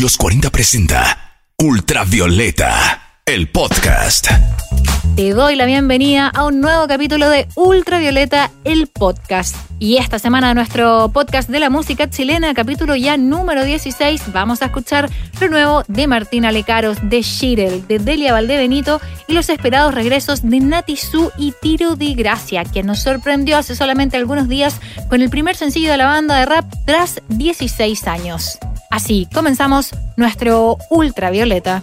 Los 40 presenta Ultravioleta, el podcast. Te doy la bienvenida a un nuevo capítulo de Ultravioleta, el podcast. Y esta semana nuestro podcast de la música chilena, capítulo ya número 16, vamos a escuchar lo nuevo de Martina Lecaros, de Shirel, de Delia Valdebenito y los esperados regresos de Nati Su y Tiro de Gracia, que nos sorprendió hace solamente algunos días con el primer sencillo de la banda de rap tras 16 años. Así comenzamos nuestro Ultravioleta.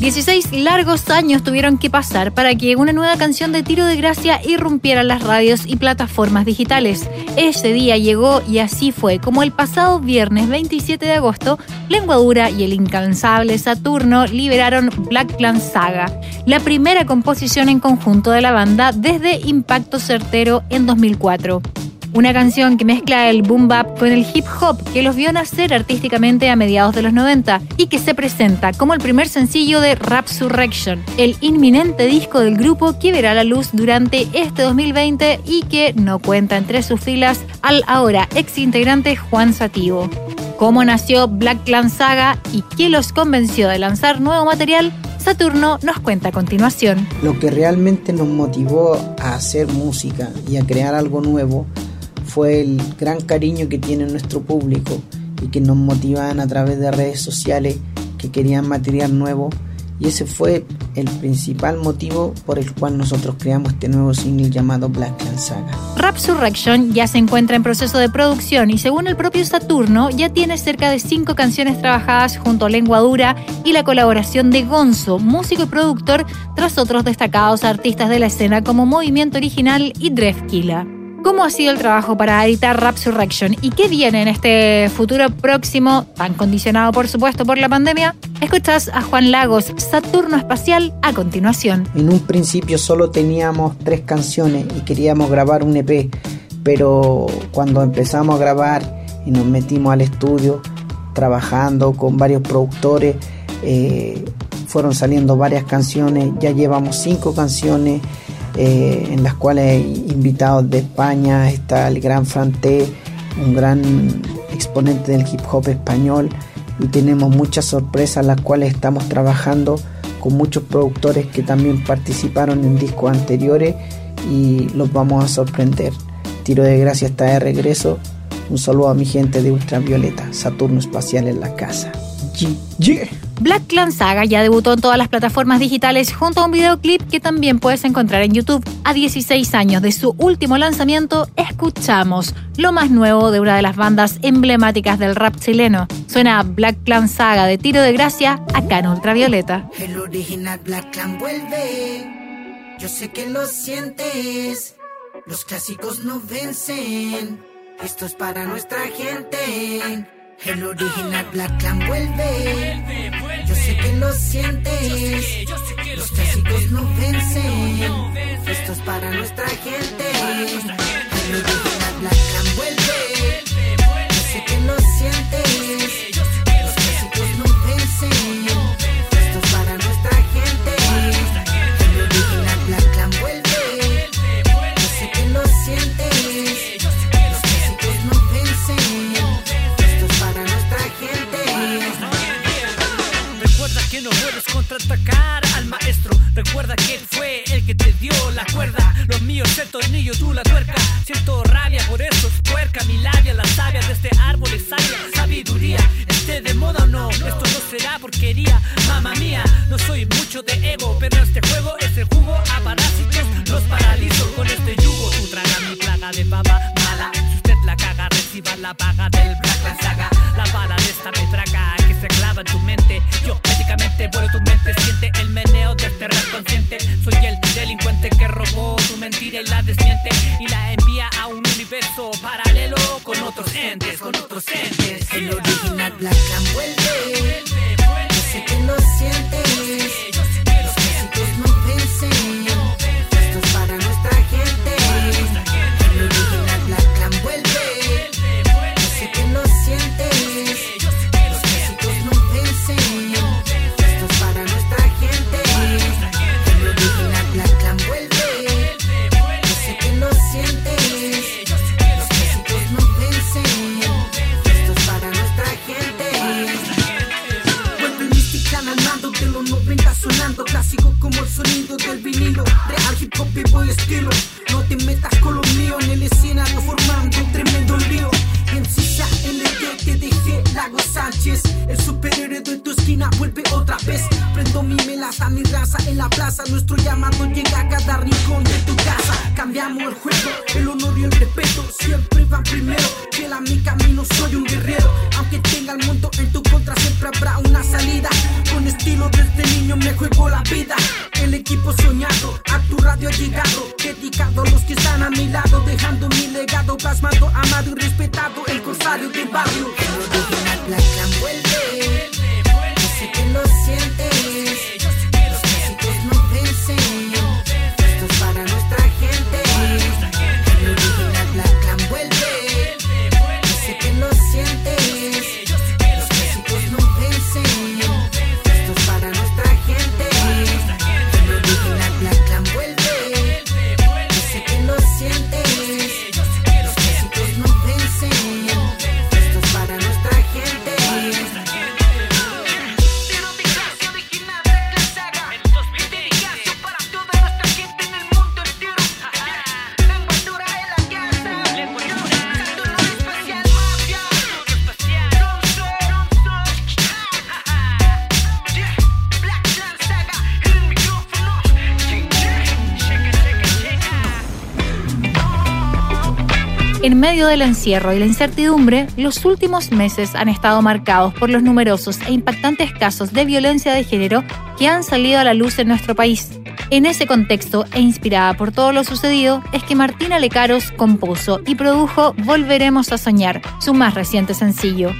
16 largos años tuvieron que pasar para que una nueva canción de Tiro de Gracia irrumpiera las radios y plataformas digitales. Ese día llegó y así fue como el pasado viernes 27 de agosto, Lenguadura y el incansable Saturno liberaron Black Clan Saga, la primera composición en conjunto de la banda desde Impacto Certero en 2004. Una canción que mezcla el boom bap con el hip hop que los vio nacer artísticamente a mediados de los 90 y que se presenta como el primer sencillo de Rapsurrection, el inminente disco del grupo que verá la luz durante este 2020 y que no cuenta entre sus filas al ahora ex integrante Juan Sativo. Cómo nació Black Clan Saga y qué los convenció de lanzar nuevo material Saturno nos cuenta a continuación. Lo que realmente nos motivó a hacer música y a crear algo nuevo fue el gran cariño que tiene nuestro público y que nos motivaban a través de redes sociales que querían material nuevo y ese fue el principal motivo por el cual nosotros creamos este nuevo single llamado Black Can Saga. Rapsurrection ya se encuentra en proceso de producción y según el propio Saturno ya tiene cerca de cinco canciones trabajadas junto a Lengua Dura y la colaboración de Gonzo, músico y productor, tras otros destacados artistas de la escena como Movimiento Original y Drefkila. ¿Cómo ha sido el trabajo para editar Rapsurrection y qué viene en este futuro próximo, tan condicionado por supuesto por la pandemia? Escuchas a Juan Lagos, Saturno Espacial, a continuación. En un principio solo teníamos tres canciones y queríamos grabar un EP, pero cuando empezamos a grabar y nos metimos al estudio, trabajando con varios productores, eh, fueron saliendo varias canciones, ya llevamos cinco canciones eh, en las cuales invitados de España, está el gran Franté, un gran exponente del hip hop español y tenemos muchas sorpresas las cuales estamos trabajando con muchos productores que también participaron en discos anteriores y los vamos a sorprender. Tiro de gracia está de regreso. Un saludo a mi gente de Ultravioleta, Saturno Espacial en la casa. Black Clan Saga ya debutó en todas las plataformas digitales junto a un videoclip que también puedes encontrar en YouTube. A 16 años de su último lanzamiento, escuchamos lo más nuevo de una de las bandas emblemáticas del rap chileno. Suena Black Clan Saga de Tiro de Gracia acá en Ultravioleta. El original Black Clan vuelve. Yo sé que lo sientes. Los clásicos no vencen. Esto es para nuestra gente. El original Black Clan vuelve. Yo sé que lo sientes. Los clásicos no vencen. Esto es para nuestra gente. El original Black Clan vuelve. Yo sé que lo sientes. En tu mente. Yo médicamente vuelo tu mente, siente el meneo de este rap consciente. Soy el delincuente que robó tu mentira y la desmiente y la envía a un universo paralelo con otros entes, con otros entes. El original Black Clan ganando de los 90 sonando clásico como el sonido del vinilo real hip hop y boy estilo. No te metas con los míos en el escenario formando un tremendo lío. En sisa en el que te dejé Lago Sánchez el superhéroe de tu esquina vuelve otra vez. Prendo mi melaza, mi raza en la plaza, nuestro llamado llega a cada rincón de tu casa. Cambiamos el juego, el honor y el respeto siempre van primero. Fiel a mi camino, soy un guerrero. Aunque tenga el mundo en tu contra, siempre habrá una salida. Con estilo desde niño me juego la vida. El equipo soñado, a tu radio llegado. Dedicado a los que están a mi lado, dejando mi legado, plasmado, amado y respetado. El corsario del barrio. Vuelve. Sé que lo sientes. En medio del encierro y la incertidumbre, los últimos meses han estado marcados por los numerosos e impactantes casos de violencia de género que han salido a la luz en nuestro país. En ese contexto, e inspirada por todo lo sucedido, es que Martina Lecaros compuso y produjo Volveremos a Soñar, su más reciente sencillo.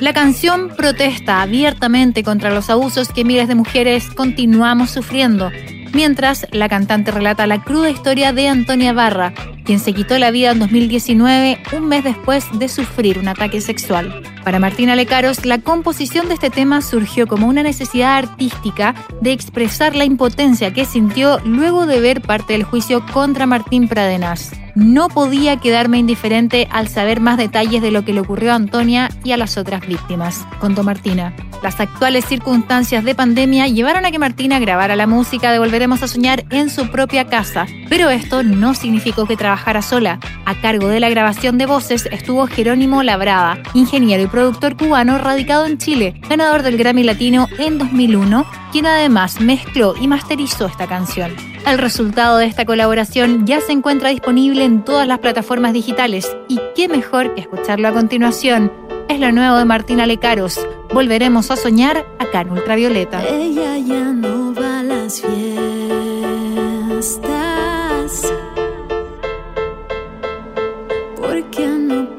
La canción protesta abiertamente contra los abusos que miles de mujeres continuamos sufriendo, mientras la cantante relata la cruda historia de Antonia Barra, quien se quitó la vida en 2019, un mes después de sufrir un ataque sexual. Para Martina Lecaros, la composición de este tema surgió como una necesidad artística de expresar la impotencia que sintió luego de ver parte del juicio contra Martín Pradenas. No podía quedarme indiferente al saber más detalles de lo que le ocurrió a Antonia y a las otras víctimas, contó Martina. Las actuales circunstancias de pandemia llevaron a que Martina grabara la música de Volveremos a Soñar en su propia casa, pero esto no significó que trabajara sola. A cargo de la grabación de voces estuvo Jerónimo Labrada, ingeniero y productor cubano radicado en Chile, ganador del Grammy Latino en 2001, quien además mezcló y masterizó esta canción. El resultado de esta colaboración ya se encuentra disponible en todas las plataformas digitales y qué mejor que escucharlo a continuación. Es lo nuevo de Martina Lecaros. Volveremos a soñar acá en Ultravioleta. Ella ya no va a las fiestas porque no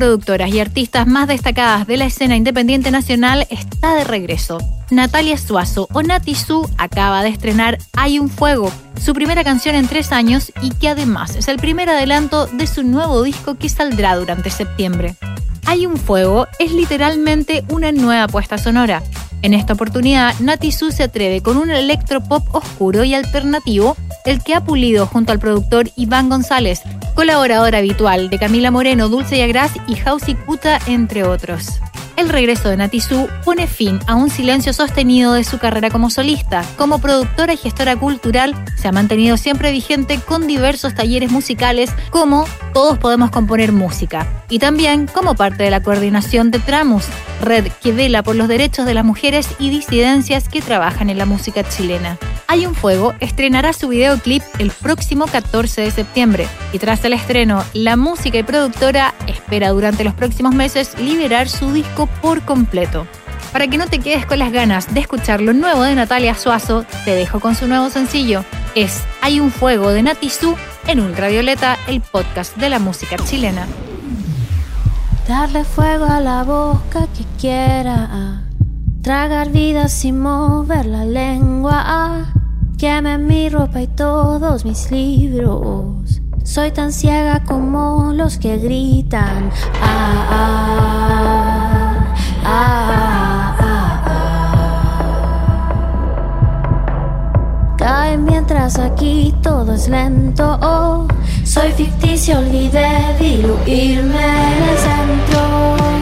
productoras y artistas más destacadas de la escena independiente nacional está de regreso. Natalia Suazo o Nati Su acaba de estrenar Hay un Fuego, su primera canción en tres años y que además es el primer adelanto de su nuevo disco que saldrá durante septiembre. Hay un Fuego es literalmente una nueva puesta sonora. En esta oportunidad, Nati Su se atreve con un electropop oscuro y alternativo, el que ha pulido junto al productor Iván González, colaborador habitual de Camila Moreno, Dulce Yagraz y Hausi Kuta, entre otros. El regreso de Nati Su pone fin a un silencio sostenido de su carrera como solista. Como productora y gestora cultural, se ha mantenido siempre vigente con diversos talleres musicales como Todos Podemos Componer Música y también como parte de la coordinación de Tramus, red que vela por los derechos de las mujeres y disidencias que trabajan en la música chilena. Hay un Fuego estrenará su videoclip el próximo 14 de septiembre y tras el estreno, la música y productora espera durante los próximos meses liberar su disco por completo. Para que no te quedes con las ganas de escuchar lo nuevo de Natalia Suazo, te dejo con su nuevo sencillo. Es Hay un Fuego de Nati Su en Ultravioleta, el podcast de la música chilena. Darle fuego a la boca que quiera. Tragar vida sin mover la lengua. Queme mi ropa y todos mis libros. Soy tan ciega como los que gritan. Ah, ah, ah, mientras aquí todo es lento. Oh, soy ficticio, olvidé diluirme en el centro.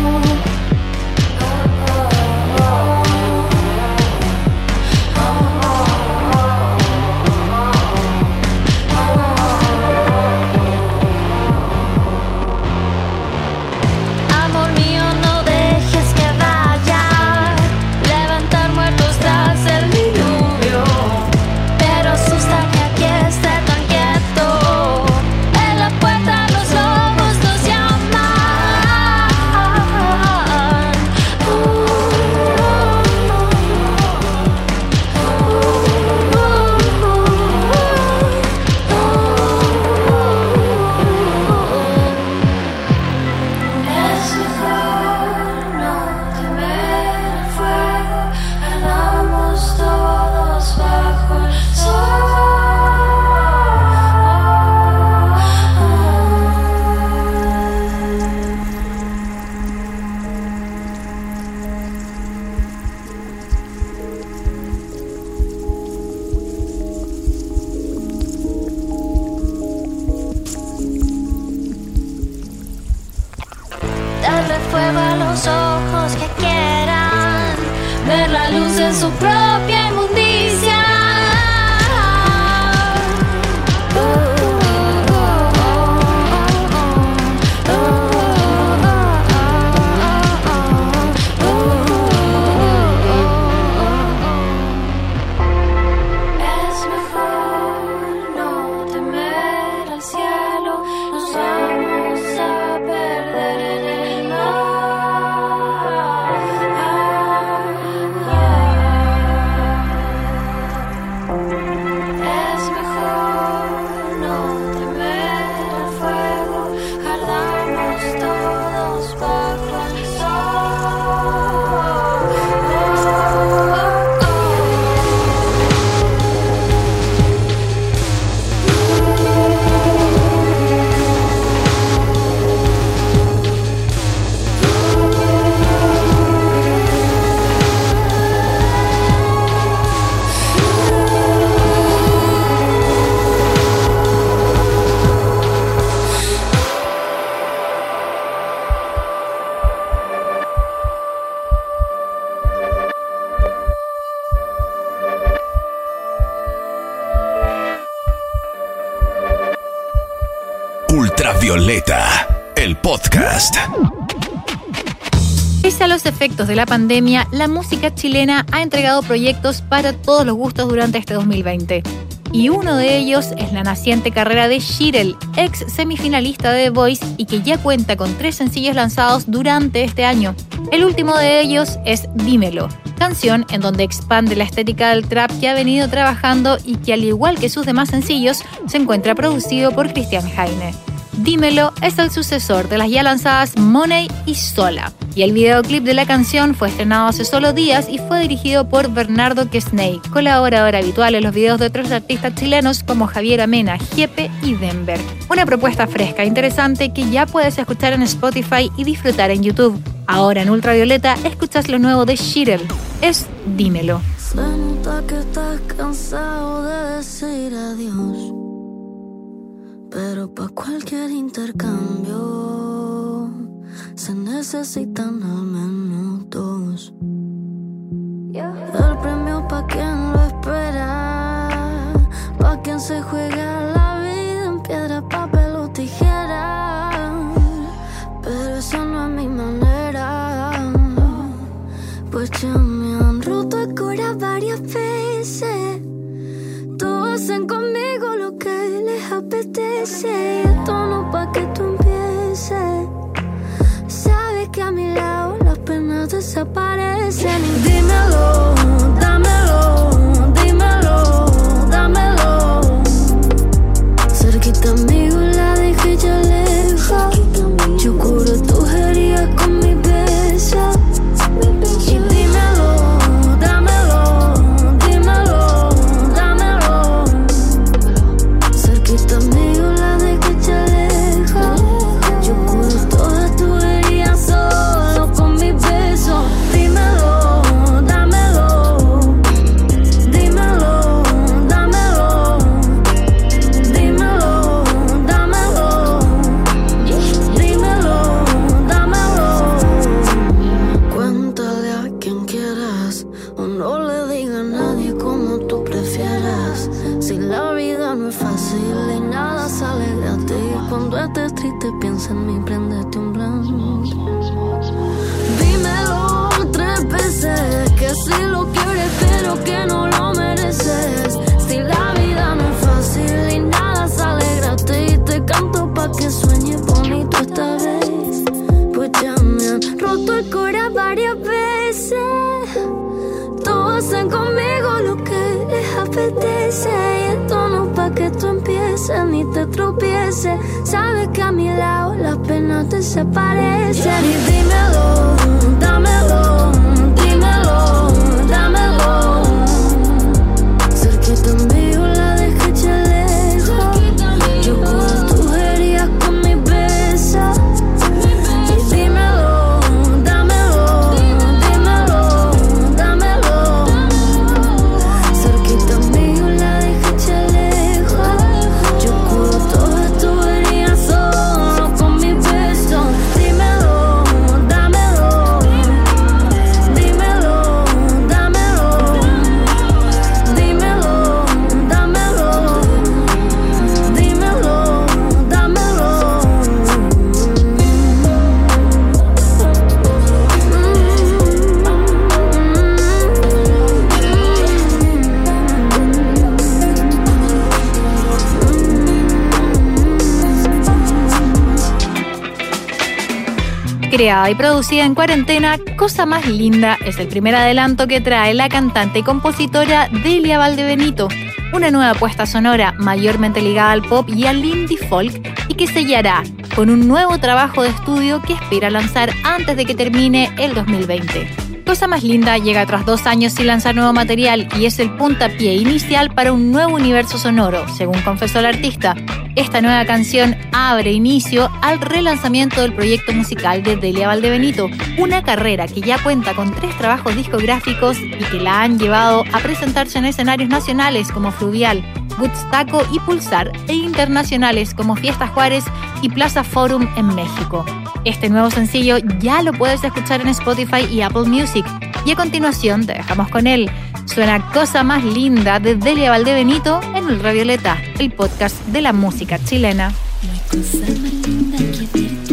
Pese a los efectos de la pandemia, la música chilena ha entregado proyectos para todos los gustos durante este 2020. Y uno de ellos es la naciente carrera de Shirel, ex semifinalista de The Voice y que ya cuenta con tres sencillos lanzados durante este año. El último de ellos es Dímelo, canción en donde expande la estética del trap que ha venido trabajando y que al igual que sus demás sencillos se encuentra producido por Cristian Heine. Dímelo es el sucesor de las ya lanzadas Money y Sola. Y el videoclip de la canción fue estrenado hace solo días y fue dirigido por Bernardo Quesney, colaborador habitual en los videos de otros artistas chilenos como Javier Amena, Jepe y Denver. Una propuesta fresca e interesante que ya puedes escuchar en Spotify y disfrutar en YouTube. Ahora en Ultravioleta escuchas lo nuevo de Shirel. Es Dímelo. Se nota que estás cansado de decir adiós. Pero para cualquier intercambio se necesitan al menos dos. El premio pa' quien lo espera, pa' quien se juega la vida en piedra, papel o tijera. Pero eso no es mi manera, pues ya me han roto el cora varias veces. Apetece. Y esto no pa' que tú empieces. Sabes que a mi lado las penas desaparecen. Dímelo, roto el cora varias veces. Todos hacen conmigo lo que les apetece. Y esto no es pa' que tú empieces ni te tropieces. Sabes que a mi lado las penas desaparecen. Y dímelo, dámelo, dímelo, dámelo. Creada y producida en cuarentena, Cosa Más Linda es el primer adelanto que trae la cantante y compositora Delia Valdebenito, una nueva apuesta sonora mayormente ligada al pop y al indie folk y que sellará con un nuevo trabajo de estudio que espera lanzar antes de que termine el 2020. Cosa Más Linda llega tras dos años sin lanzar nuevo material y es el puntapié inicial para un nuevo universo sonoro, según confesó el artista. Esta nueva canción abre inicio al relanzamiento del proyecto musical de Delia Valdebenito, una carrera que ya cuenta con tres trabajos discográficos y que la han llevado a presentarse en escenarios nacionales como Fluvial, Woodstaco y Pulsar e internacionales como Fiesta Juárez y Plaza Forum en México. Este nuevo sencillo ya lo puedes escuchar en Spotify y Apple Music. Y a continuación te dejamos con él. Suena Cosa Más Linda de Delia Valdebenito en Ultravioleta, el podcast de la música chilena. Cosa más linda que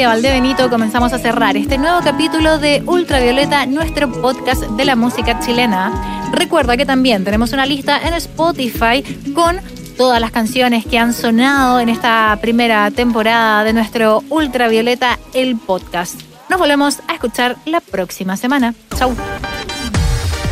Delia Valdebenito comenzamos a cerrar este nuevo capítulo de Ultravioleta, nuestro podcast de la música chilena. Recuerda que también tenemos una lista en Spotify con todas las canciones que han sonado en esta primera temporada de nuestro Ultravioleta, el podcast. Nos volvemos a escuchar la próxima semana. Chau.